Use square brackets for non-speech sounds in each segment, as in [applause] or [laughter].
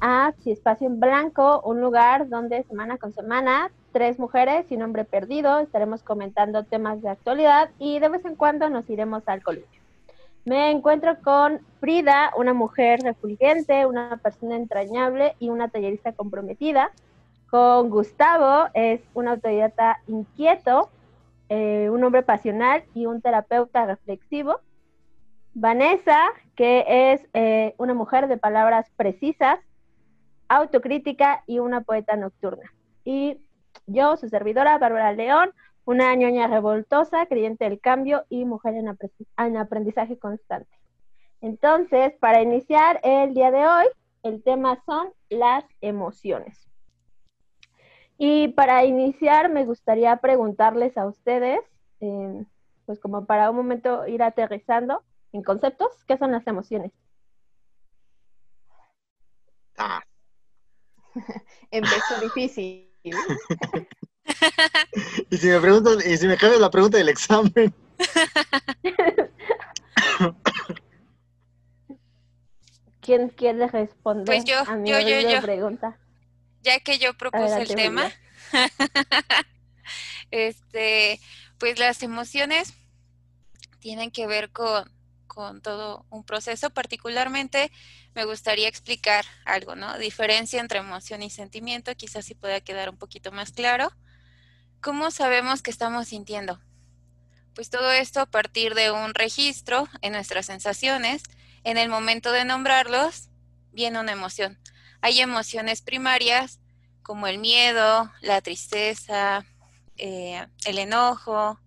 a Si Espacio en Blanco, un lugar donde semana con semana tres mujeres y un hombre perdido estaremos comentando temas de actualidad y de vez en cuando nos iremos al columpio. Me encuentro con Frida, una mujer refulgente, una persona entrañable y una tallerista comprometida. Con Gustavo, es un autodidacta inquieto, eh, un hombre pasional y un terapeuta reflexivo. Vanessa, que es eh, una mujer de palabras precisas, autocrítica y una poeta nocturna. Y yo, su servidora, Bárbara León, una ñoña revoltosa, creyente del cambio y mujer en, aprendizaje constante. Entonces, para iniciar el día de hoy, el tema son las emociones. Y para iniciar, me gustaría preguntarles a ustedes, eh, pues como para un momento ir aterrizando, en conceptos, ¿qué son las emociones? [laughs] Empezó difícil. [laughs] y si me preguntan, y si me cabe la pregunta del examen. [laughs] ¿Quién quiere responder pues yo, a mi yo, yo, yo. pregunta? Ya que yo propuse el tema, este, pues las emociones tienen que ver con con todo un proceso. Particularmente me gustaría explicar algo, ¿no? Diferencia entre emoción y sentimiento, quizás si pueda quedar un poquito más claro. ¿Cómo sabemos que estamos sintiendo? Pues todo esto a partir de un registro en nuestras sensaciones. En el momento de nombrarlos, viene una emoción. Hay emociones primarias como el miedo, la tristeza, eh, el enojo,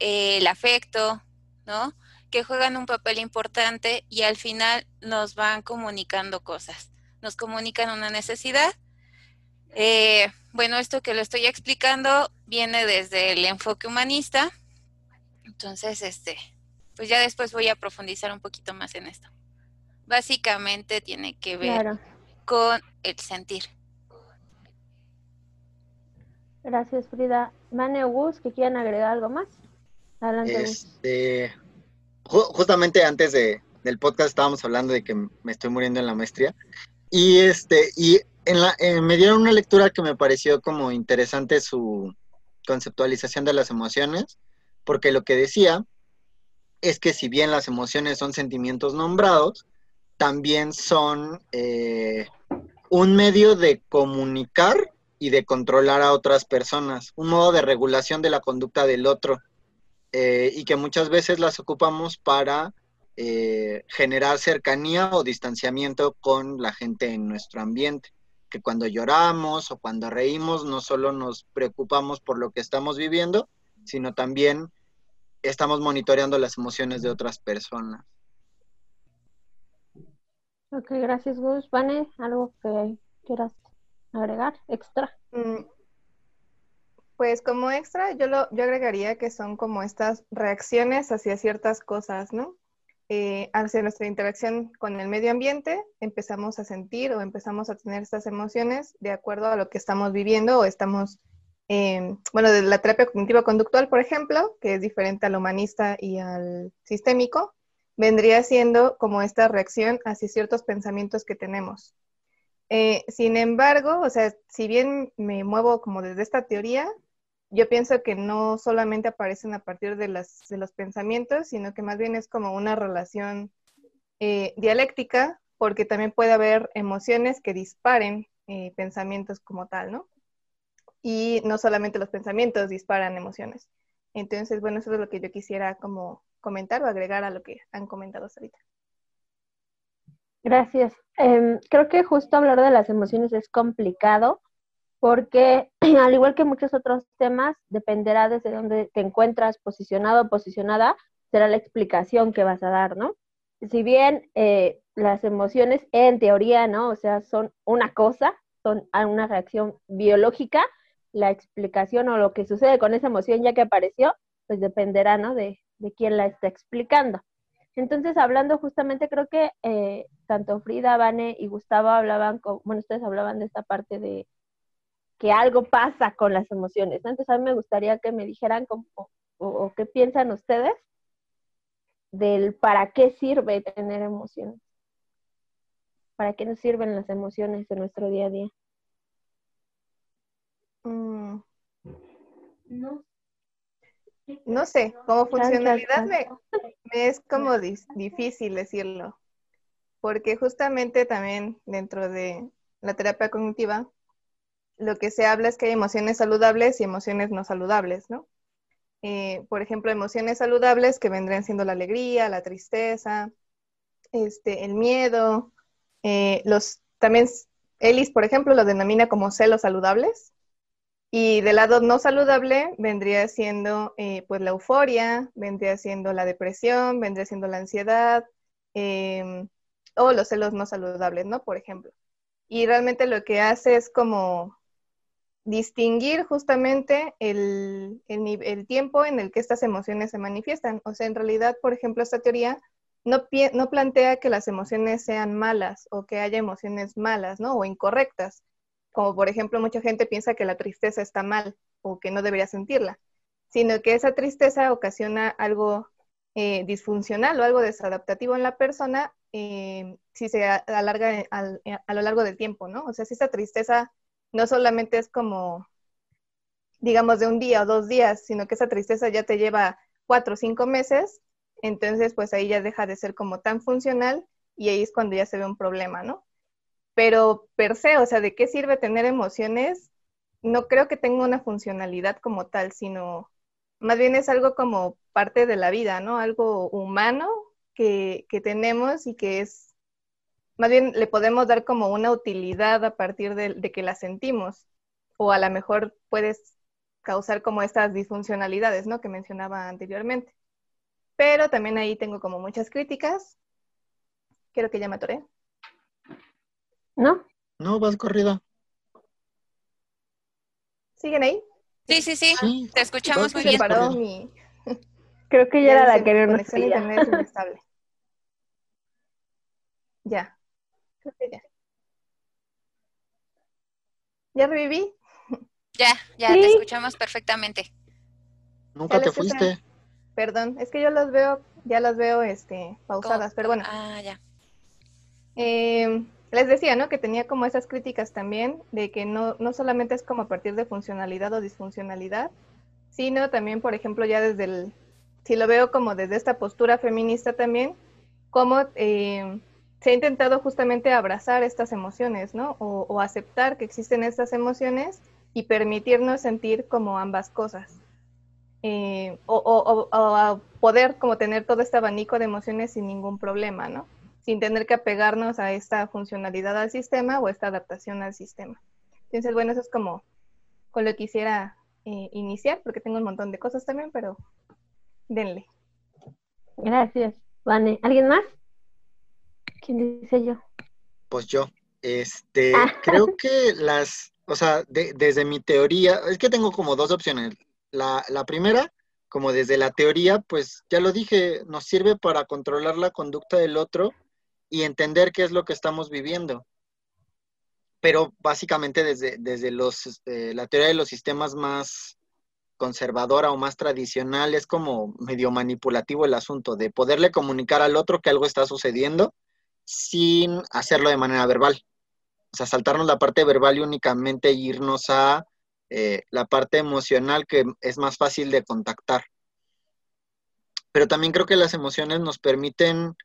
el afecto, ¿no? Que juegan un papel importante y al final nos van comunicando cosas. Nos comunican una necesidad. Eh, bueno, esto que lo estoy explicando viene desde el enfoque humanista. Entonces, este, pues ya después voy a profundizar un poquito más en esto. Básicamente tiene que ver con el sentir. Gracias, Frida. Mane Gus, que quieran agregar algo más. Adelante. Este, justamente antes de, del podcast estábamos hablando de que me estoy muriendo en la maestría. Y este, y en la, eh, me dieron una lectura que me pareció como interesante su conceptualización de las emociones, porque lo que decía es que si bien las emociones son sentimientos nombrados, también son eh, un medio de comunicar y de controlar a otras personas, un modo de regulación de la conducta del otro. Eh, y que muchas veces las ocupamos para eh, generar cercanía o distanciamiento con la gente en nuestro ambiente. Que cuando lloramos o cuando reímos no solo nos preocupamos por lo que estamos viviendo, sino también estamos monitoreando las emociones de otras personas. Ok, gracias Gus. Vane, ¿algo que quieras agregar extra? Mm, pues como extra, yo, lo, yo agregaría que son como estas reacciones hacia ciertas cosas, ¿no? Eh, hacia nuestra interacción con el medio ambiente, empezamos a sentir o empezamos a tener estas emociones de acuerdo a lo que estamos viviendo o estamos, em, bueno, de la terapia cognitiva conductual, por ejemplo, que es diferente al humanista y al sistémico, vendría siendo como esta reacción hacia ciertos pensamientos que tenemos. Eh, sin embargo, o sea, si bien me muevo como desde esta teoría, yo pienso que no solamente aparecen a partir de, las, de los pensamientos, sino que más bien es como una relación eh, dialéctica, porque también puede haber emociones que disparen eh, pensamientos como tal, ¿no? Y no solamente los pensamientos disparan emociones. Entonces, bueno, eso es lo que yo quisiera como comentar o agregar a lo que han comentado hasta ahorita. Gracias. Em, creo que justo hablar de las emociones es complicado porque [clears throat] al igual que muchos otros temas, dependerá desde dónde te encuentras posicionado o posicionada, será la explicación que vas a dar, ¿no? Si bien eh, las emociones en teoría, ¿no? O sea, son una cosa, son una reacción biológica, la explicación o lo que sucede con esa emoción ya que apareció, pues dependerá, ¿no? De, de quién la está explicando. Entonces, hablando justamente, creo que eh, tanto Frida, Vane y Gustavo hablaban, bueno, ustedes hablaban de esta parte de, que algo pasa con las emociones. Entonces a mí me gustaría que me dijeran cómo, o, qué piensan ustedes del para qué sirve tener emociones. ¿Para qué nos sirven las emociones en nuestro día a día? Mm. No. No sé, como funcionalidad me, es como difícil decirlo, porque justamente también dentro de la terapia cognitiva, lo que se habla es que hay emociones saludables y emociones no saludables, ¿no? Eh, por ejemplo, emociones saludables que vendrían siendo la alegría, la tristeza, este, el miedo, eh, los, también Ellis, por ejemplo, lo denomina como celos saludables, y del lado no saludable vendría siendo eh, pues la euforia, vendría siendo la depresión, vendría siendo la ansiedad em, o los celos no saludables, ¿no? Por ejemplo. Y realmente lo que hace es como distinguir justamente el, el, tiempo en el que estas emociones se manifiestan. O sea, en realidad, por ejemplo, esta teoría no, no plantea que las emociones sean malas o que haya emociones malas, ¿no? O incorrectas, como por ejemplo mucha gente piensa que la tristeza está mal o que no debería sentirla, sino que esa tristeza ocasiona algo eh, disfuncional o algo desadaptativo en la persona eh, si se alarga a, lo largo del tiempo, ¿no? O sea, si esa tristeza no solamente es como, digamos, de un día o dos días, sino que esa tristeza ya te lleva cuatro o cinco meses, entonces pues ahí ya deja de ser como tan funcional y ahí es cuando ya se ve un problema, ¿no? pero per se, o sea, ¿de qué sirve tener emociones? No creo que tenga una funcionalidad como tal, sino más bien es algo como parte de la vida, ¿no? Algo humano que, tenemos y que es, más bien le podemos dar como una utilidad a partir de, de que la sentimos, o a lo mejor puedes causar como estas disfuncionalidades, ¿no? Que mencionaba anteriormente. Pero también ahí tengo como muchas críticas. Quiero que ya me atoré. ¿No? No, vas corrida. ¿Siguen ahí? Sí, sí, sí. Te escuchamos muy bien. Mi... Creo que ya era la que no conexión internet es inestable. Ya. Ya. ¿Ya reviví? Ya, ya, te escuchamos perfectamente. Nunca te fuiste. Perdón, es que yo las veo, ya las veo este, pausadas, pero bueno. Ah, ya. Eh, les decía, ¿no? Que tenía como esas críticas también de que no, no solamente es como a partir de funcionalidad o disfuncionalidad, sino también, por ejemplo, ya desde el, si lo veo como desde esta postura feminista también, cómo eh, se ha intentado justamente abrazar estas emociones, ¿no? O, aceptar que existen estas emociones y permitirnos sentir como ambas cosas. Eh, o, o, poder como tener todo este abanico de emociones sin ningún problema, ¿no? sin tener que apegarnos a esta funcionalidad al sistema o esta adaptación al sistema. Entonces, bueno, eso es como con lo que quisiera eh, iniciar, porque tengo un montón de cosas también, pero denle. Gracias, Vane. ¿Alguien más? ¿Quién dice yo? Pues yo. Este, ah. creo [laughs] que las, o sea, desde mi teoría, es que tengo como dos opciones. La, la primera, como desde la teoría, pues ya lo dije, nos sirve para controlar la conducta del otro y entender qué es lo que estamos viviendo. Pero básicamente desde, desde los, este, la teoría de los sistemas más conservadora o más tradicional es como medio manipulativo el asunto de poderle comunicar al otro que algo está sucediendo sin hacerlo de manera verbal. O sea, saltarnos la parte verbal y únicamente irnos a eh, la parte emocional que es más fácil de contactar. Pero también creo que las emociones nos permiten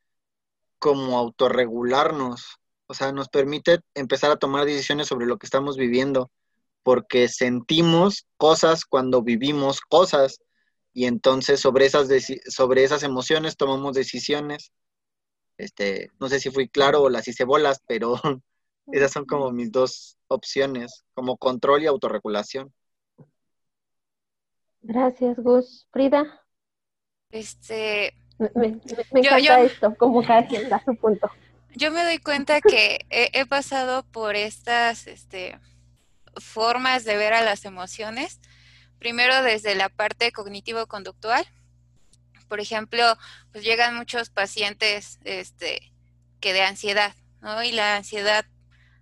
como autorregularnos, o sea, nos permite empezar a tomar decisiones sobre lo que estamos viviendo, porque sentimos cosas cuando vivimos cosas y entonces sobre esas, sobre esas emociones tomamos decisiones. Este, no sé si fui claro o las hice bolas, pero [laughs] esas son como mis dos opciones, como control y autorregulación. Gracias, Gus. Frida. Este, me, encanta esto, como cada quien da su punto. Yo me doy cuenta que he, pasado por estas este, formas de ver a las emociones. Primero desde la parte cognitivo-conductual. Por ejemplo, pues llegan muchos pacientes este, que de ansiedad, ¿no? Y la ansiedad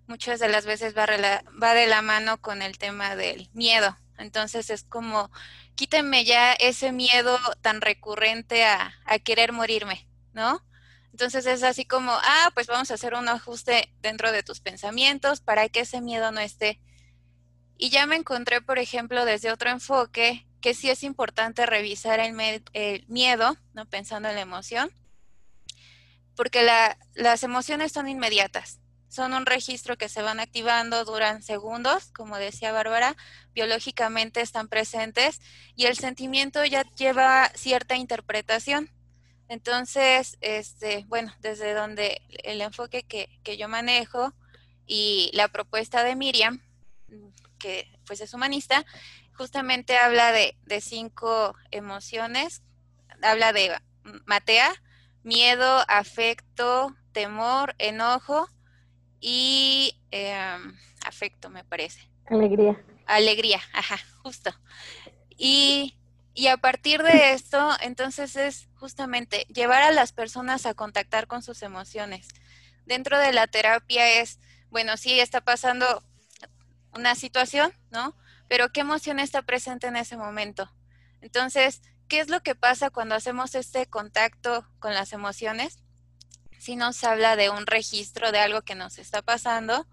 muchas de las veces va, va de la mano con el tema del miedo. Entonces es como quítenme ya ese miedo tan recurrente a, querer morirme, ¿no? Entonces es así como, ah, pues vamos a hacer un ajuste dentro de tus pensamientos para que ese miedo no esté. Y ya me encontré, por ejemplo, desde otro enfoque, que sí es importante revisar el, el miedo, ¿no? Pensando en la emoción, porque las emociones son inmediatas son un registro que se van activando, duran segundos, como decía Bárbara, biológicamente están presentes y el sentimiento ya lleva cierta interpretación. Entonces, este, bueno, desde donde el enfoque que, yo manejo y la propuesta de Miriam, que pues es humanista, justamente habla de, de cinco emociones, habla de Matea, miedo, afecto, temor, enojo, y em, afecto, me parece. Alegría. Alegría, ajá, justo. Y, y a partir de esto, entonces es justamente llevar a las personas a contactar con sus emociones. Dentro de la terapia es, bueno, sí está pasando una situación, ¿no? Pero ¿qué emoción está presente en ese momento? Entonces, ¿qué es lo que pasa cuando hacemos este contacto con las emociones? sí nos habla de un registro de algo que nos está pasando.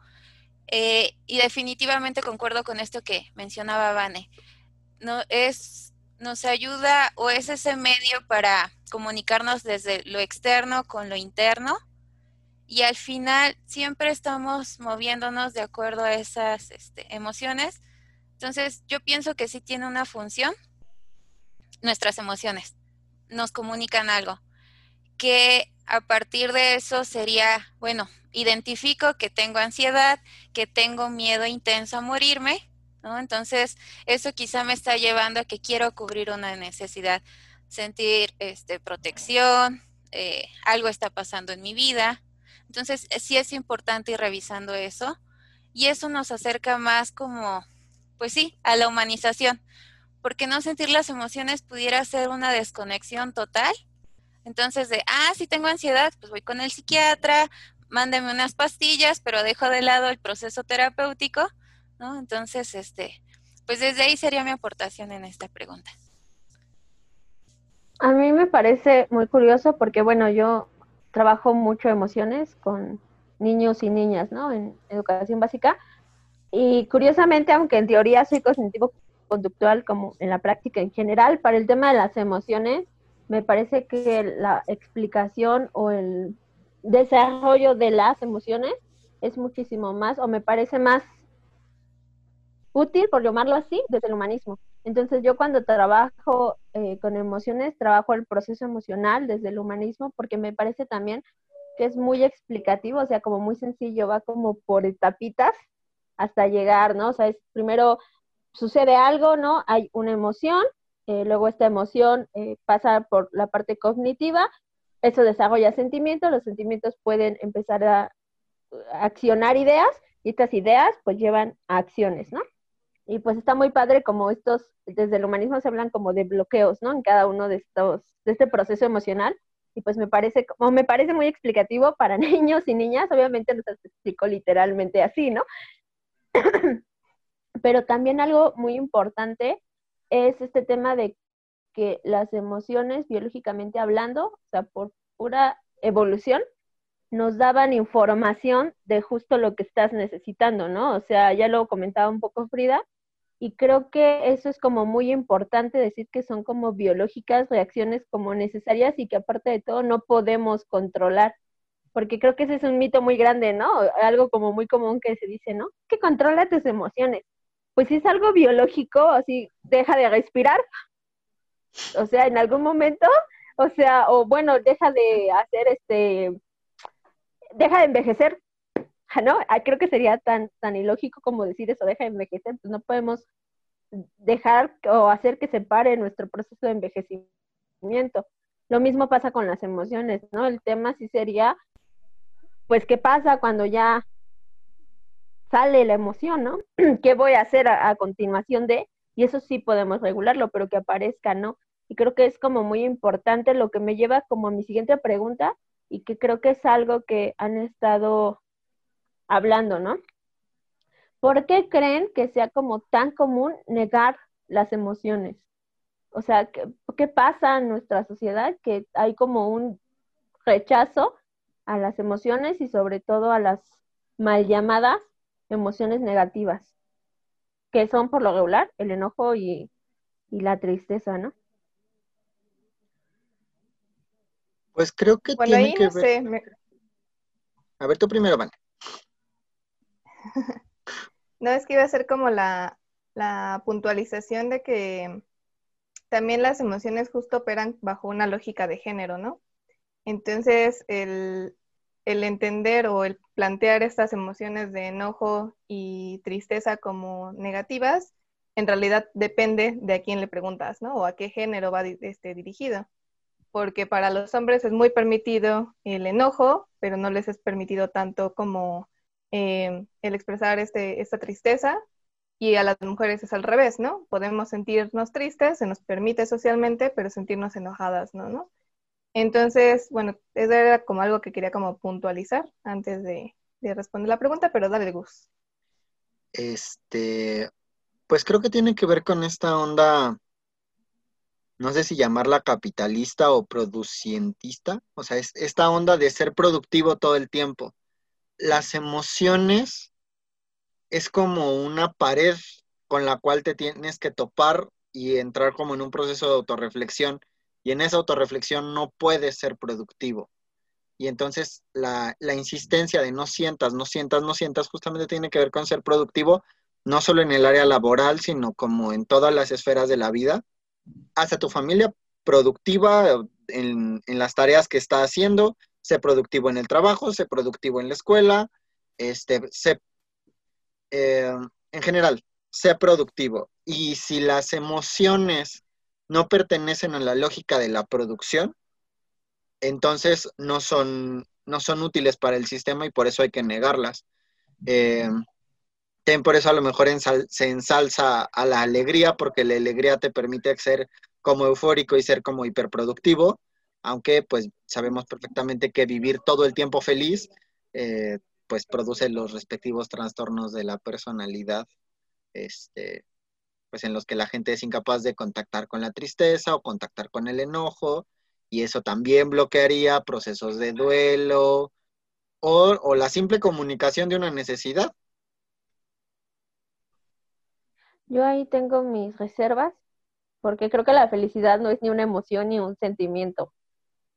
Eh, y definitivamente concuerdo con esto que mencionaba Vane. No, es, nos ayuda o es ese medio para comunicarnos desde lo externo con lo interno. Y al final siempre estamos moviéndonos de acuerdo a esas este, emociones. Entonces yo pienso que sí tiene una función nuestras emociones. Nos comunican algo. Que a partir de eso sería, bueno, identifico que tengo ansiedad, que tengo miedo intenso a morirme, ¿no? Entonces, eso quizá me está llevando a que quiero cubrir una necesidad, sentir este, protección, eh, algo está pasando en mi vida. Entonces, sí es importante ir revisando eso y eso nos acerca más como, pues sí, a la humanización, porque no sentir las emociones pudiera ser una desconexión total entonces, de, ah, si tengo ansiedad, pues voy con el psiquiatra, mándeme unas pastillas, pero dejo de lado el proceso terapéutico, ¿no? Entonces, este, pues desde ahí sería mi aportación en esta pregunta. A mí me parece muy curioso porque, bueno, yo trabajo mucho emociones con niños y niñas, ¿no? En educación básica. Y curiosamente, aunque en teoría soy cognitivo conductual como en la práctica en general, para el tema de las emociones, me parece que la explicación o el desarrollo de las emociones es muchísimo más, o me parece más útil, por llamarlo así, desde el humanismo. Entonces yo cuando trabajo eh, con emociones, trabajo el proceso emocional desde el humanismo, porque me parece también que es muy explicativo, o sea, como muy sencillo, va como por etapitas hasta llegar, ¿no? O sea, es primero sucede algo, ¿no? Hay una emoción, eh, luego esta emoción eh, pasa por la parte cognitiva, eso desarrolla sentimientos, los sentimientos pueden empezar a, accionar ideas y estas ideas pues llevan a acciones, ¿no? Y pues está muy padre como estos, desde el humanismo se hablan como de bloqueos, ¿no? En cada uno de estos, de este proceso emocional. Y pues me parece, como me parece muy explicativo para [laughs] niños y niñas, obviamente no se explico literalmente así, ¿no? [coughs] Pero también algo muy importante es este tema de que las emociones, biológicamente hablando, o sea, por pura evolución, nos daban información de justo lo que estás necesitando, ¿no? O sea, ya lo comentaba un poco Frida, y creo que eso es como muy importante decir que son como biológicas, reacciones como necesarias y que aparte de todo no podemos controlar, porque creo que ese es un mito muy grande, ¿no? Algo como muy común que se dice, ¿no? Que controla tus emociones pues si es algo biológico, así deja de respirar, o sea, en algún momento, o sea, o bueno, deja de hacer este, deja de envejecer, [laughs] ¿no? Ah, creo que sería tan, tan ilógico como decir eso, deja de envejecer, pues no podemos dejar o hacer que se pare nuestro proceso de envejecimiento. Lo mismo pasa con las emociones, ¿no? El tema sí sería, pues, ¿qué pasa cuando ya sale la emoción, ¿no? [clears throat] ¿Qué voy a hacer a, continuación de? Y eso sí podemos regularlo, pero que aparezca, ¿no? Y creo que es como muy importante lo que me lleva como a mi siguiente pregunta y que creo que es algo que han estado hablando, ¿no? ¿Por qué creen que sea como tan común negar las emociones? O sea, ¿qué, ¿qué, pasa en nuestra sociedad? Que hay como un rechazo a las emociones y sobre todo a las mal llamadas emociones negativas, que son por lo regular el enojo y, la tristeza, ¿no? Pues creo que tiene que ver... A ver, tú primero, Van. [laughs] no, es que iba a ser como la, la puntualización de que también las emociones justo operan bajo una lógica de género, ¿no? Entonces, el, el entender o el plantear estas emociones de enojo y tristeza como negativas, en realidad depende de a quién le preguntas, ¿no? O a qué género va este, dirigido. Porque para los hombres es muy permitido el enojo, pero no les es permitido tanto como eh, el expresar este, esta tristeza. Y a las mujeres es al revés, ¿no? Podemos sentirnos tristes, se nos permite socialmente, pero sentirnos enojadas, ¿no? ¿no? Entonces, bueno, eso era como algo que quería como puntualizar antes de, responder la pregunta, pero dale, Gus. Este, pues creo que tiene que ver con esta onda, no sé si llamarla capitalista o producientista, o sea, es esta onda de ser productivo todo el tiempo. Las emociones es como una pared con la cual te tienes que topar y entrar como en un proceso de autorreflexión y en esa autorreflexión no puedes ser productivo. Y entonces la, insistencia de no sientas, no sientas, no sientas, justamente tiene que ver con ser productivo, no solo en el área laboral, sino como en todas las esferas de la vida. Haz tu familia productiva en, las tareas que está haciendo, sé productivo en el trabajo, sé productivo en la escuela, este, sé, eh, en general, sé productivo. Y si las emociones no pertenecen a la lógica de la producción, entonces no son, no son útiles para el sistema y por eso hay que negarlas. Eh, por eso a lo mejor se ensalza a la alegría, porque la alegría te permite ser como eufórico y ser como hiperproductivo, aunque pues sabemos perfectamente que vivir todo el tiempo feliz, eh, pues produce los respectivos trastornos de la personalidad, este, pues en los que la gente es incapaz de contactar con la tristeza o contactar con el enojo, y eso también bloquearía procesos de duelo o, la simple comunicación de una necesidad. Yo ahí tengo mis reservas, porque creo que la felicidad no es ni una emoción ni un sentimiento.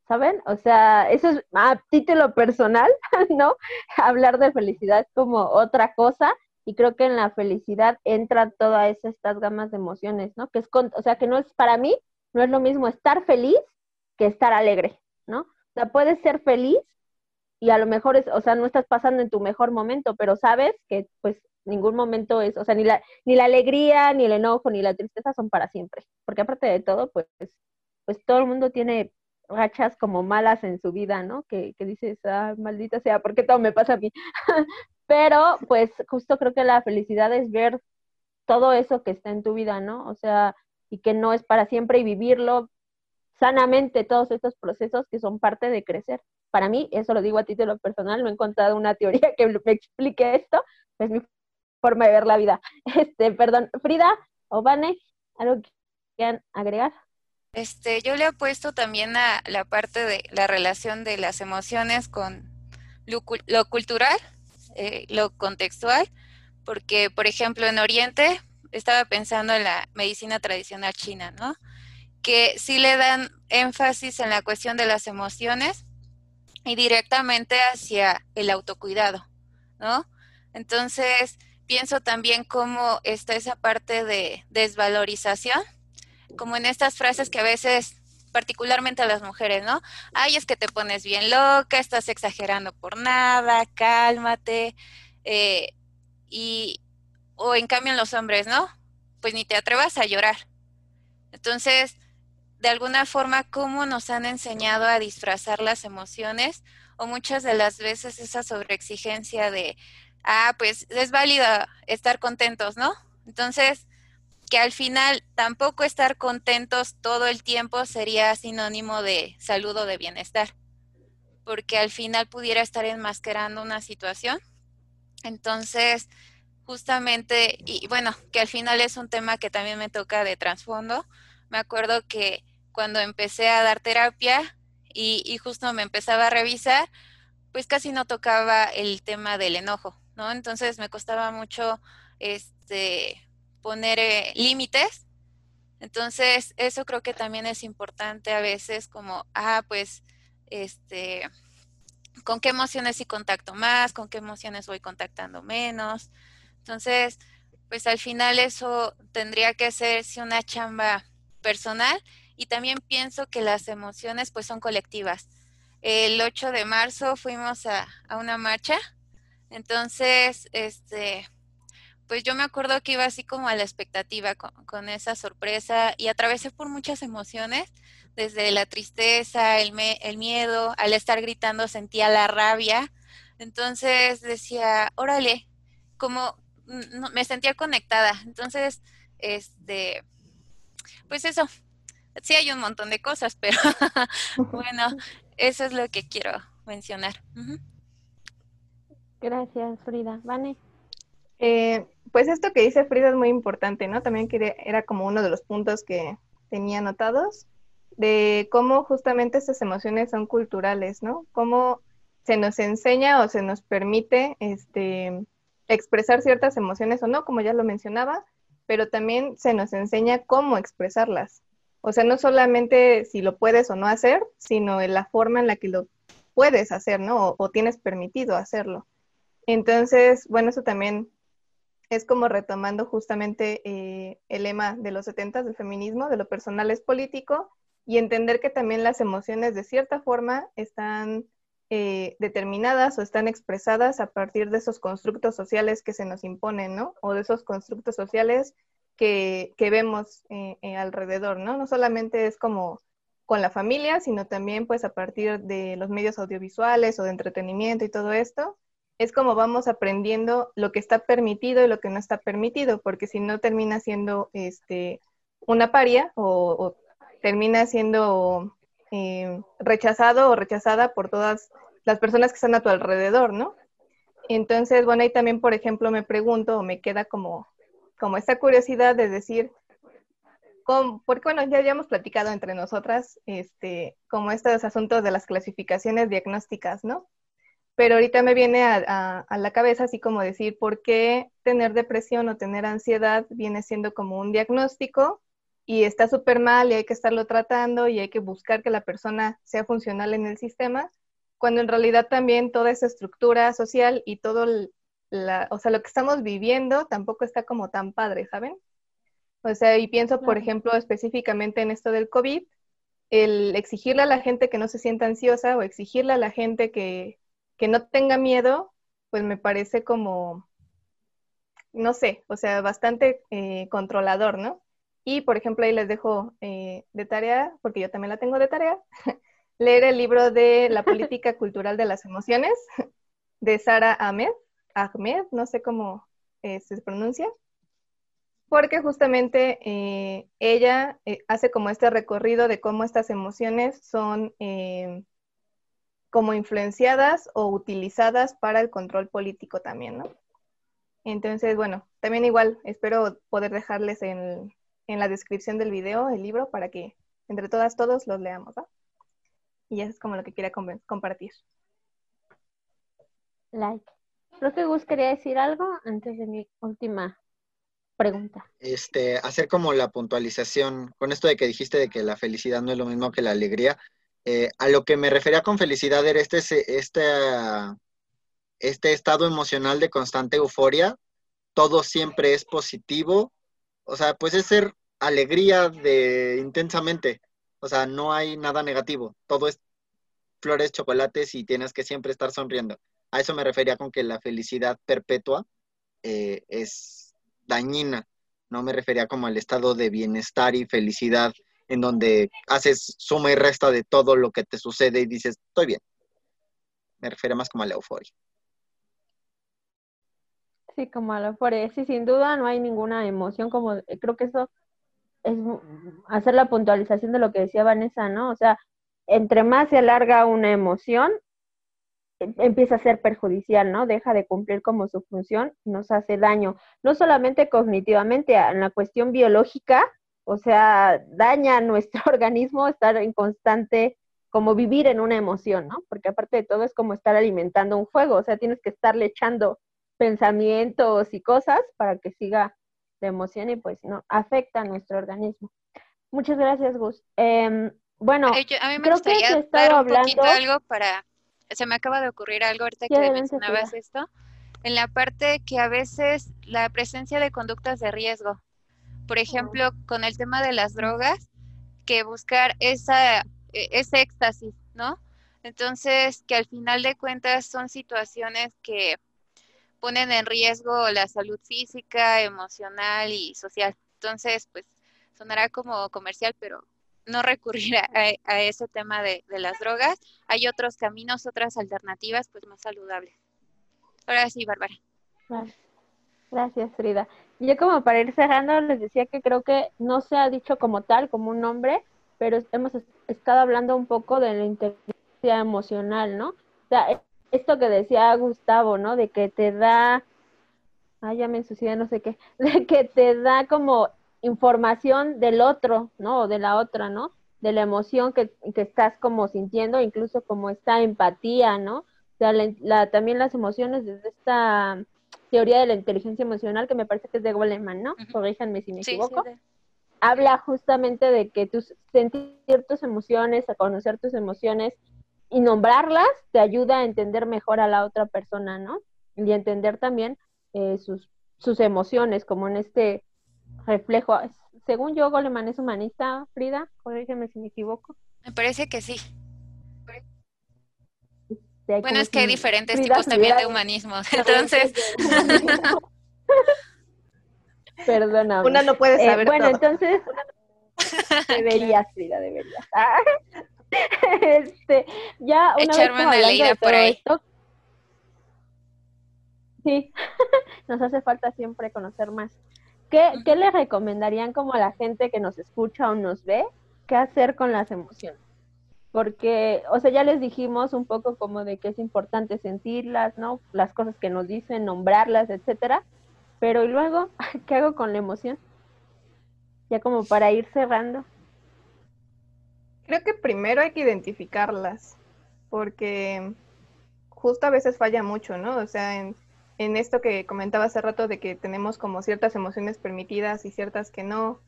¿Saben? O sea, eso es a título personal, [laughs] ¿no? Hablar de felicidad como otra cosa y creo que en la felicidad entra todas estas gamas de emociones, ¿no? Que es, o sea, que no es para mí, no es lo mismo estar feliz que estar alegre, ¿no? O sea, puedes ser feliz y a lo mejor es, o sea, no estás pasando en tu mejor momento, pero sabes que pues ningún momento es, o sea, ni la, ni la alegría, ni el enojo, ni la tristeza son para siempre, porque aparte de todo, pues, pues todo el mundo tiene rachas como malas en su vida, ¿no? Que, que dices, ah, maldita sea, ¿por qué todo me pasa a mí? [laughs] Pero pues justo creo que la felicidad es ver todo eso que está en tu vida, ¿no? O sea, y que no es para siempre y vivirlo sanamente todos estos procesos que son parte de crecer. Para mí, eso lo digo a título personal, no he encontrado una teoría que me explique esto, es mi forma de ver la vida. [laughs] Este, perdón, Frida o Vane, ¿algo que quieran agregar? Este, yo le apuesto también a la parte de la relación de las emociones con lo cultural eh, lo contextual, porque, por ejemplo, en Oriente, estaba pensando en la medicina tradicional china, ¿no? Que sí le dan énfasis en la cuestión de las emociones y directamente hacia el autocuidado, ¿no? Entonces, pienso también cómo está esa parte de desvalorización, como en estas frases que a veces particularmente a las mujeres, ¿no? Ay, es que te pones bien loca, estás exagerando por nada, cálmate. Eh, y, o en cambio en los hombres, ¿no? Pues ni te atrevas a llorar. Entonces, de alguna forma, ¿cómo nos han enseñado a disfrazar las emociones? O muchas de las veces esa sobreexigencia de, ah, pues es válido estar contentos, ¿no? Entonces, que al final tampoco estar contentos todo el tiempo sería sinónimo de salud o de bienestar, porque al final pudiera estar enmascarando una situación. Entonces, justamente, y bueno, que al final es un tema que también me toca de trasfondo, me acuerdo que cuando empecé a dar terapia, y, justo me empezaba a revisar, pues casi no tocaba el tema del enojo, ¿no? Entonces me costaba mucho este, poner eh, límites. Entonces, eso creo que también es importante a veces como, ah, pues, este, con qué emociones sí contacto más, con qué emociones voy contactando menos. Entonces, pues al final eso tendría que ser una chamba personal y también pienso que las emociones pues son colectivas. El 8 de marzo fuimos a, una marcha, entonces, este, pues yo me acuerdo que iba así como a la expectativa con, esa sorpresa y atravesé por muchas emociones, desde la tristeza, el, el miedo, al estar gritando sentía la rabia, entonces decía, órale, como me sentía conectada, entonces, este, pues eso, sí hay un montón de cosas, pero [laughs] bueno, eso es lo que quiero mencionar. Gracias, Frida. Vane. Eh, pues esto que dice Frida es muy importante, ¿no? También quería, era como uno de los puntos que tenía anotados, de cómo justamente estas emociones son culturales, ¿no? Cómo se nos enseña o se nos permite este, expresar ciertas emociones o no, como ya lo mencionaba, pero también se nos enseña cómo expresarlas. O sea, no solamente si lo puedes o no hacer, sino en la forma en la que lo puedes hacer, ¿no? O, tienes permitido hacerlo. Entonces, bueno, eso también es como retomando justamente eh, el lema de los 70 del feminismo, de lo personal es político, y entender que también las emociones de cierta forma están eh, determinadas o están expresadas a partir de esos constructos sociales que se nos imponen, ¿no? O de esos constructos sociales que, vemos eh, eh, alrededor, ¿no? No solamente es como con la familia, sino también pues a partir de los medios audiovisuales o de entretenimiento y todo esto, es como vamos aprendiendo lo que está permitido y lo que no está permitido, porque si no termina siendo este, una paria o, termina siendo eh, rechazado o rechazada por todas las personas que están a tu alrededor, ¿no? Entonces, bueno, ahí también, por ejemplo, me pregunto o me queda como como esta curiosidad de decir, porque bueno, ya habíamos platicado entre nosotras, este, como estos asuntos de las clasificaciones diagnósticas, ¿no? Pero ahorita me viene a, la cabeza así como decir, ¿por qué tener depresión o tener ansiedad viene siendo como un diagnóstico y está súper mal y hay que estarlo tratando y hay que buscar que la persona sea funcional en el sistema? Cuando en realidad también toda esa estructura social y todo el, o sea, lo que estamos viviendo tampoco está como tan padre, ¿saben? O sea, y pienso, por ejemplo, específicamente en esto del COVID, el exigirle a la gente que no se sienta ansiosa o exigirle a la gente que, no tenga miedo, pues me parece como, no sé, o sea, bastante eh, controlador, ¿no? Y, por ejemplo, ahí les dejo eh, de tarea, porque yo también la tengo de tarea, [laughs] leer el libro de La política cultural de las emociones [laughs] de Sara Ahmed. Ahmed, no sé cómo eh, se pronuncia, porque justamente ella hace como este recorrido de cómo estas emociones son como influenciadas o utilizadas para el control político también, ¿no? Entonces, bueno, también igual espero poder dejarles en, en la descripción del video el libro para que entre todas, todos los leamos, ¿no? Y eso es como lo que quería compartir. Like. Creo que Gus quería decir algo antes de mi última pregunta. Este, hacer como la puntualización con esto de que dijiste de que la felicidad no es lo mismo que la alegría. Eh, a lo que me refería con felicidad era este, este, este estado emocional de constante euforia. Todo siempre es positivo. O sea, pues es ser alegría de intensamente. O sea, no hay nada negativo. Todo es flores, chocolates y tienes que siempre estar sonriendo. A eso me refería con que la felicidad perpetua eh, es dañina. No me refería como al estado de bienestar y felicidad en donde haces suma y resta de todo lo que te sucede y dices, estoy bien. Me refiero más como a la euforia. Sí, como a la euforia. Sí, sin duda no hay ninguna emoción como, eh, creo que eso es hacer la puntualización de lo que decía Vanessa, ¿no? O sea, entre más se alarga una emoción, empieza a ser perjudicial, ¿no? Deja de cumplir como su función nos hace daño, no solamente cognitivamente, en la cuestión biológica, o sea, daña [laughs] nuestro organismo estar en constante como vivir en una emoción, ¿no? Porque aparte de todo es como estar alimentando un fuego, o sea, tienes que estarle echando pensamientos y cosas para que siga la emoción y pues no afecta a nuestro organismo. Muchas gracias, Gus. Em, bueno, a mí me gustaría dar un poquito algo para, se me acaba de ocurrir algo ahorita que mencionabas esto, en la parte que a veces la presencia de conductas de riesgo, por ejemplo, con el tema de las drogas, que buscar esa e, ese éxtasis, ¿no? Entonces, que al final de cuentas son situaciones que ponen en riesgo la salud física, emocional y social. Entonces, pues sonará como comercial, pero no [laughs] recurrir a, ese tema de, las drogas. Hay otros caminos, otras alternativas, pues más saludables. Ahora sí, Bárbara. Gracias, Frida. Yo como para ir cerrando, les decía que creo que no se ha dicho como tal, como un nombre, pero hemos estado hablando un poco de la inteligencia emocional, ¿no? O sea, e, esto que decía Gustavo, ¿no? De que te da, ay, ya me ensucié, no sé qué, [laughs] de que te da como información del otro, ¿no? O de la otra, ¿no? De la emoción que, que estás como sintiendo, incluso como esta empatía, ¿no? O sea, la, también las emociones desde esta teoría de la inteligencia emocional, que me parece que es de Goleman, ¿no? Corríjanme si me equivoco habla justamente de que tus, sentir tus emociones, a conocer tus emociones y nombrarlas te ayuda a entender mejor a la otra persona, ¿no? Y entender también eh, sus, sus emociones, como en este reflejo. Según yo, Goleman es humanista, Frida, corrígeme si me equivoco. Me parece que sí. Bueno, es que hay diferentes tipos también de humanismo, [laughs] entonces... [laughs] Perdona. Una no puede eh, saber. bueno, entonces [laughs] deberías, Frida, deberías. Ah, este, ya una Echarme una leída por ahí. Esto, sí, nos hace falta siempre conocer más. ¿Qué, ¿Qué le recomendarían como a la gente que nos escucha o nos ve? ¿Qué hacer con las emociones? Porque, o sea, ya les dijimos un poco como de que es importante sentirlas, ¿no? Las cosas que nos dicen, nombrarlas, etcétera pero ¿y luego [laughs] qué hago con la emoción? Ya como para ir cerrando. Creo que primero hay que identificarlas, porque justo a veces falla mucho, ¿no? O sea, en, en esto que comentaba hace rato de que tenemos como ciertas emociones permitidas y ciertas que no,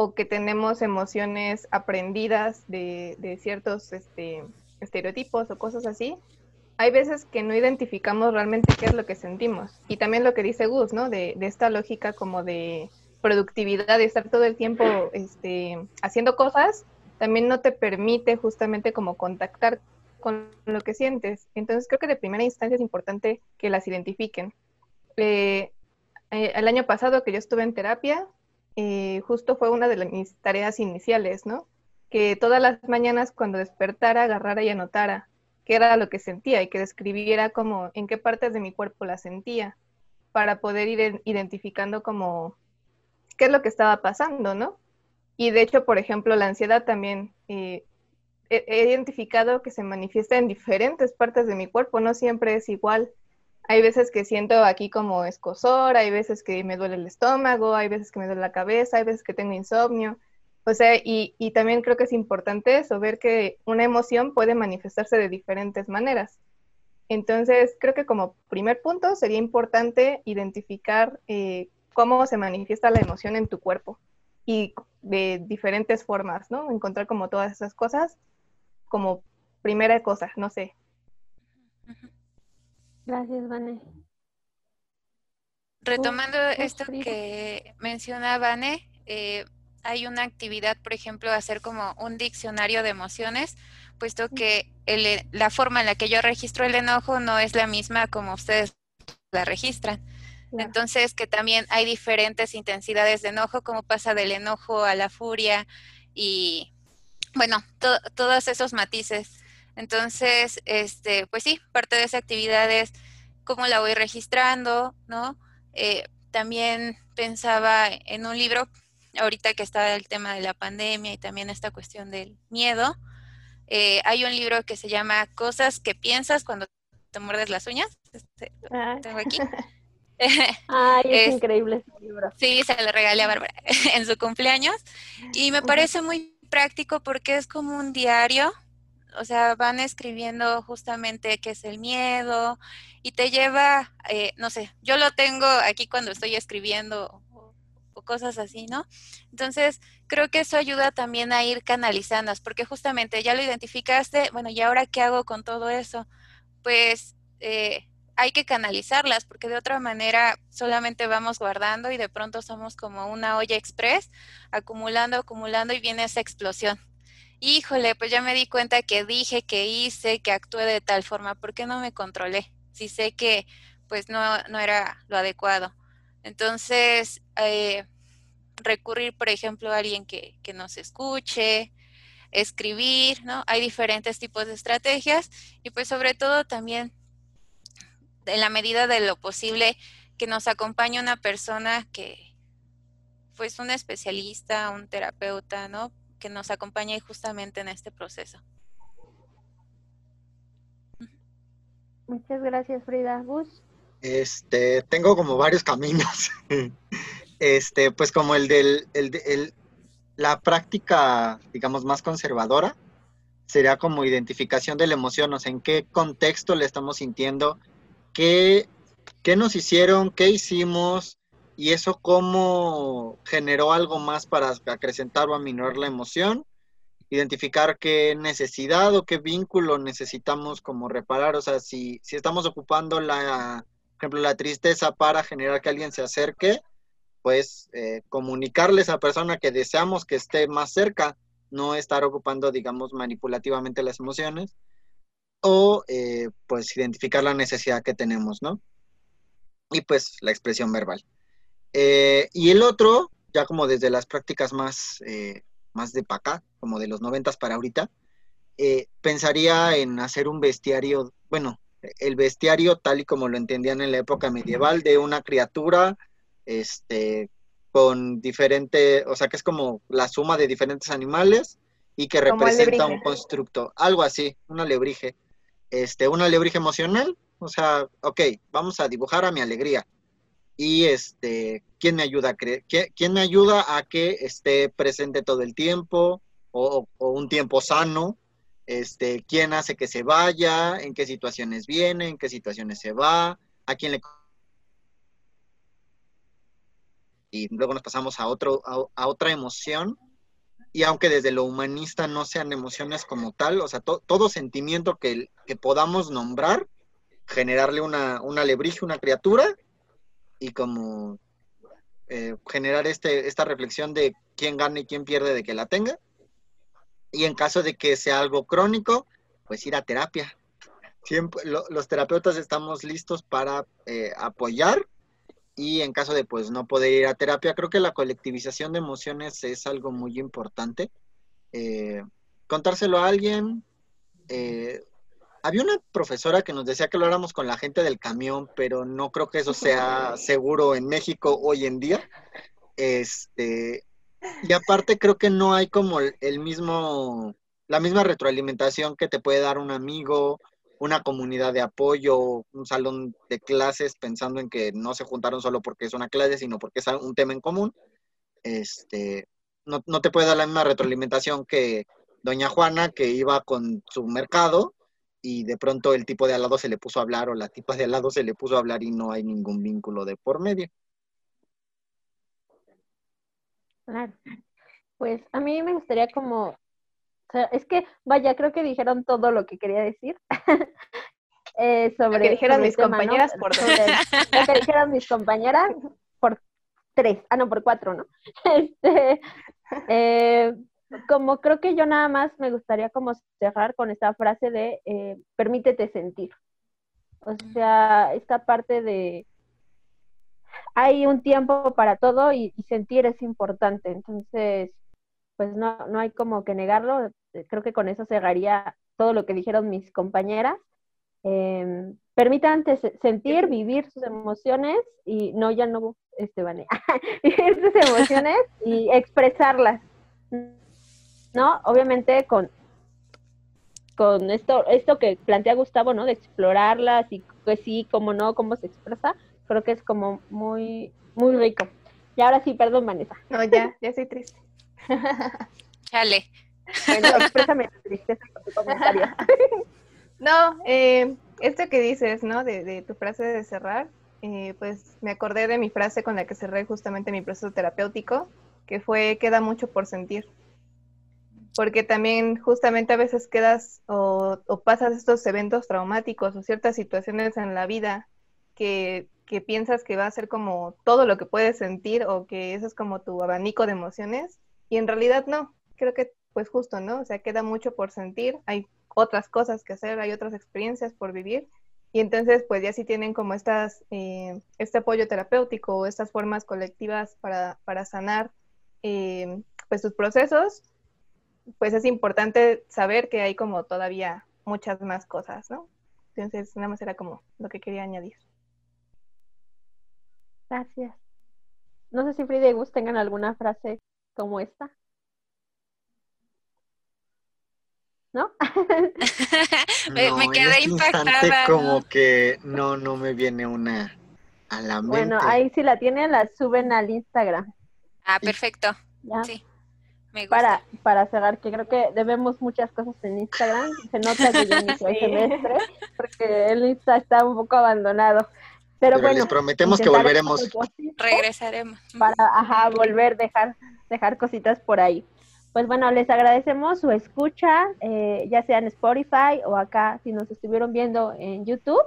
o que tenemos emociones aprendidas de, de ciertos este, estereotipos o cosas así, hay veces que no identificamos realmente qué es lo que sentimos. Y también lo que dice Gus, ¿no? De, esta lógica como de productividad, de estar todo el tiempo este, haciendo cosas, también no te permite justamente como contactar con lo que sientes. Entonces creo que de primera instancia es importante que las identifiquen. Eh, eh, el año pasado que yo estuve en terapia, eh, justo fue una de mis tareas iniciales, ¿no? Que todas las mañanas cuando despertara, agarrara y anotara qué era lo que sentía y que describiera como en qué partes de mi cuerpo la sentía para poder ir identificando como qué es lo que estaba pasando, ¿no? Y de hecho, por ejemplo, la ansiedad también eh, he, identificado que se manifiesta en diferentes partes de mi cuerpo, no siempre es igual. Hay veces que siento aquí como escosor, hay veces que me duele el estómago, hay veces que me duele la cabeza, hay veces que tengo insomnio. O sea, y, también creo que es importante eso, ver que una emoción puede manifestarse de diferentes maneras. Entonces, creo que como primer punto sería importante identificar eh, cómo se manifiesta la emoción en tu cuerpo y de diferentes formas, ¿no? Encontrar como todas esas cosas como primera cosa, no sé. Gracias, Vane. Retomando esto que menciona Vane, eh, hay una actividad, por ejemplo, hacer como un diccionario de emociones, puesto que la forma en la que yo registro el enojo no es la misma como ustedes la registran. Entonces, que también hay diferentes intensidades de enojo, como pasa del enojo a la furia y, bueno, todos esos matices. Entonces, este, pues sí, parte de esa actividad es cómo la voy registrando, ¿no? Eh, también pensaba en un libro ahorita que está el tema de la pandemia y también esta cuestión del miedo, eh, hay un libro que se llama Cosas que piensas cuando te muerdes las uñas. Este, ah. tengo aquí. [laughs] Ay, es, increíble ese libro. Sí, se lo regalé a Bárbara [laughs] en su cumpleaños y me parece muy práctico porque es como un diario o sea, van escribiendo justamente qué es el miedo y te lleva, eh, no sé, yo lo tengo aquí cuando estoy escribiendo o, cosas así, ¿no? Entonces, creo que eso ayuda también a ir canalizando, porque justamente ya lo identificaste, bueno, ¿y ahora qué hago con todo eso? Pues eh, hay que canalizarlas, porque de otra manera solamente vamos guardando y de pronto somos como una olla express, acumulando, acumulando y viene esa explosión. Híjole, pues ya me di cuenta que dije, que hice, que actué de tal forma, ¿por qué no me controlé? Si sé que pues no, no era lo adecuado. Entonces, eh, recurrir, por ejemplo, a alguien que, que nos escuche, escribir, ¿no? Hay diferentes tipos de estrategias y pues sobre todo también en la medida de lo posible que nos acompañe una persona que, pues un especialista, un terapeuta, ¿no? Que nos acompañe justamente en este proceso. Muchas gracias, Frida. Gus. Este, tengo como varios caminos. [laughs] este, pues como el del, el, la práctica, digamos, más conservadora, sería como identificación de la emoción, o sea, en qué contexto le estamos sintiendo qué, nos hicieron, qué hicimos y eso cómo generó algo más para acrecentar o aminorar la emoción, identificar qué necesidad o qué vínculo necesitamos como reparar, o sea, si, si estamos ocupando la, por ejemplo, la tristeza para generar que alguien se acerque, pues eh, comunicarle a esa persona que deseamos que esté más cerca, no estar ocupando, digamos, manipulativamente las emociones o eh, pues identificar la necesidad que tenemos, ¿no? Y pues la expresión verbal. Eh, y el otro, ya como desde las prácticas más, eh, más de para como de los noventas para ahorita, pensaría en hacer un bestiario, bueno, el bestiario tal y como lo entendían en la época medieval, de una criatura, este, con diferente, o sea, que es como la suma de diferentes animales y que representa un constructo, algo así, una alebrije este, una alebrije emocional, o sea, ok, vamos a dibujar a mi alegría. Y este, ¿quién me ayuda a? ¿Quién me ayuda a que esté presente todo el tiempo o, un tiempo sano? Este, ¿quién hace que se vaya? ¿En qué situaciones viene? ¿En qué situaciones se va? ¿A quién le y luego nos pasamos a otro a otra emoción y aunque desde lo humanista no sean emociones como tal, o sea, todo sentimiento que, que, podamos nombrar, generarle una, una alebrije, una criatura, y como eh, generar este, esta reflexión de quién gana y quién pierde de que la tenga. Y en caso de que sea algo crónico, pues ir a terapia. Siempre, los terapeutas estamos listos para eh, apoyar y en caso de pues no poder ir a terapia, creo que la colectivización de emociones es algo muy importante. Eh, contárselo a alguien. Había una profesora que nos decía que lo hagamos con la gente del camión, pero no creo que eso sea seguro en México hoy en día. Este, y aparte creo que no hay como el mismo, la misma retroalimentación que te puede dar un amigo una comunidad de apoyo, un salón de clases, pensando en que no se juntaron solo porque es una clase, sino porque es un tema en común, este, no, no te puede dar la misma retroalimentación que doña Juana, que iba con su mercado y de pronto el tipo de al lado se le puso a hablar o la tipa de al lado se le puso a hablar y no hay ningún vínculo de por medio. Claro. Pues a mí me gustaría como es que, vaya, creo que dijeron todo lo que quería decir. [laughs] eh, sobre, lo que dijeron mis compañeras por dos. lo que dijeron mis compañeras por tres. Ah, no, por cuatro, ¿no? [laughs] Este, eh, como creo que yo nada más me gustaría como cerrar con esta frase de eh, permítete sentir. O sea, esta parte de hay un tiempo para todo y sentir es importante. Entonces, pues no, no hay como que negarlo. Creo que con eso cerraría todo lo que dijeron mis compañeras. Eh, permitan sentir, vivir sus emociones y no, ya no, este, [laughs] vivir sus emociones y expresarlas. ¿No? Obviamente con, con esto, esto que plantea Gustavo, ¿no? De explorarlas y pues sí, cómo no, cómo se expresa, creo que es como muy, muy rico. Y ahora sí, perdón, Vanessa. No, ya, ya estoy triste. [laughs] Chale. Bueno, exprésame tu tristeza con tu comentario. [laughs] no, eh, esto que dices, ¿no? De, de tu frase de cerrar, eh, pues me acordé de mi frase con la que cerré justamente mi proceso terapéutico, que fue queda mucho por sentir. Porque también justamente a veces quedas o, pasas estos eventos traumáticos o ciertas situaciones en la vida que, que, piensas que va a ser como todo lo que puedes sentir o que eso es como tu abanico de emociones y en realidad no. Creo que pues justo, ¿no? O sea, queda mucho por sentir, hay otras cosas que hacer, hay otras experiencias por vivir y entonces, pues ya si tienen como estas, eh, este apoyo terapéutico o estas formas colectivas para, para sanar eh, pues sus procesos, pues es importante saber que hay como todavía muchas más cosas, ¿no? Entonces, nada más era como lo que quería añadir. Gracias. No sé si Frida y Gus tengan alguna frase como esta. ¿no? [laughs] me, quedé este impactada. Como que no, no me viene una a la mente. Bueno, ahí si la tienen, la suben al Instagram. Ah, perfecto. Sí. Me gusta. Para, para cerrar, que creo que debemos muchas cosas en Instagram. Se nota que ya inició el semestre, porque el Insta está un poco abandonado. Pero, bueno, les prometemos que volveremos. Regresaremos. Para, ajá, volver, dejar, dejar cositas por ahí. Pues bueno, les agradecemos su escucha, eh, ya sea en Spotify o acá, si nos estuvieron viendo en YouTube,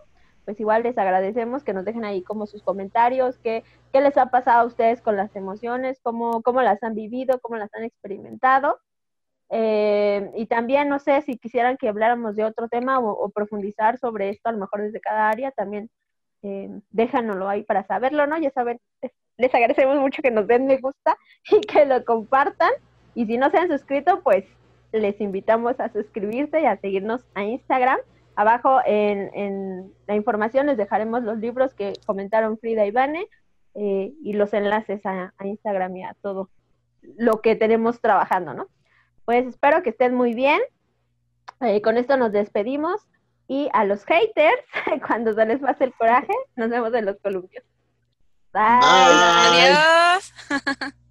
pues igual les agradecemos que nos dejen ahí como sus comentarios, qué, qué les ha pasado a ustedes con las emociones, cómo, cómo las han vivido, cómo las han experimentado. Eh, y también, no sé, si quisieran que habláramos de otro tema o, profundizar sobre esto, a lo mejor desde cada área, también eh, déjanoslo ahí para saberlo, ¿no? Ya saben, les agradecemos mucho que nos den me gusta y que lo compartan. Y si no se han suscrito, pues les invitamos a suscribirse y a seguirnos a Instagram. Abajo en, la información les dejaremos los libros que comentaron Frida y Vane eh, y los enlaces a, Instagram y a todo lo que tenemos trabajando, ¿no? Pues espero que estén muy bien. Eh, con esto nos despedimos y a los haters, [laughs] cuando se les pase el coraje, nos vemos en los columpios. Bye. Adiós. [laughs]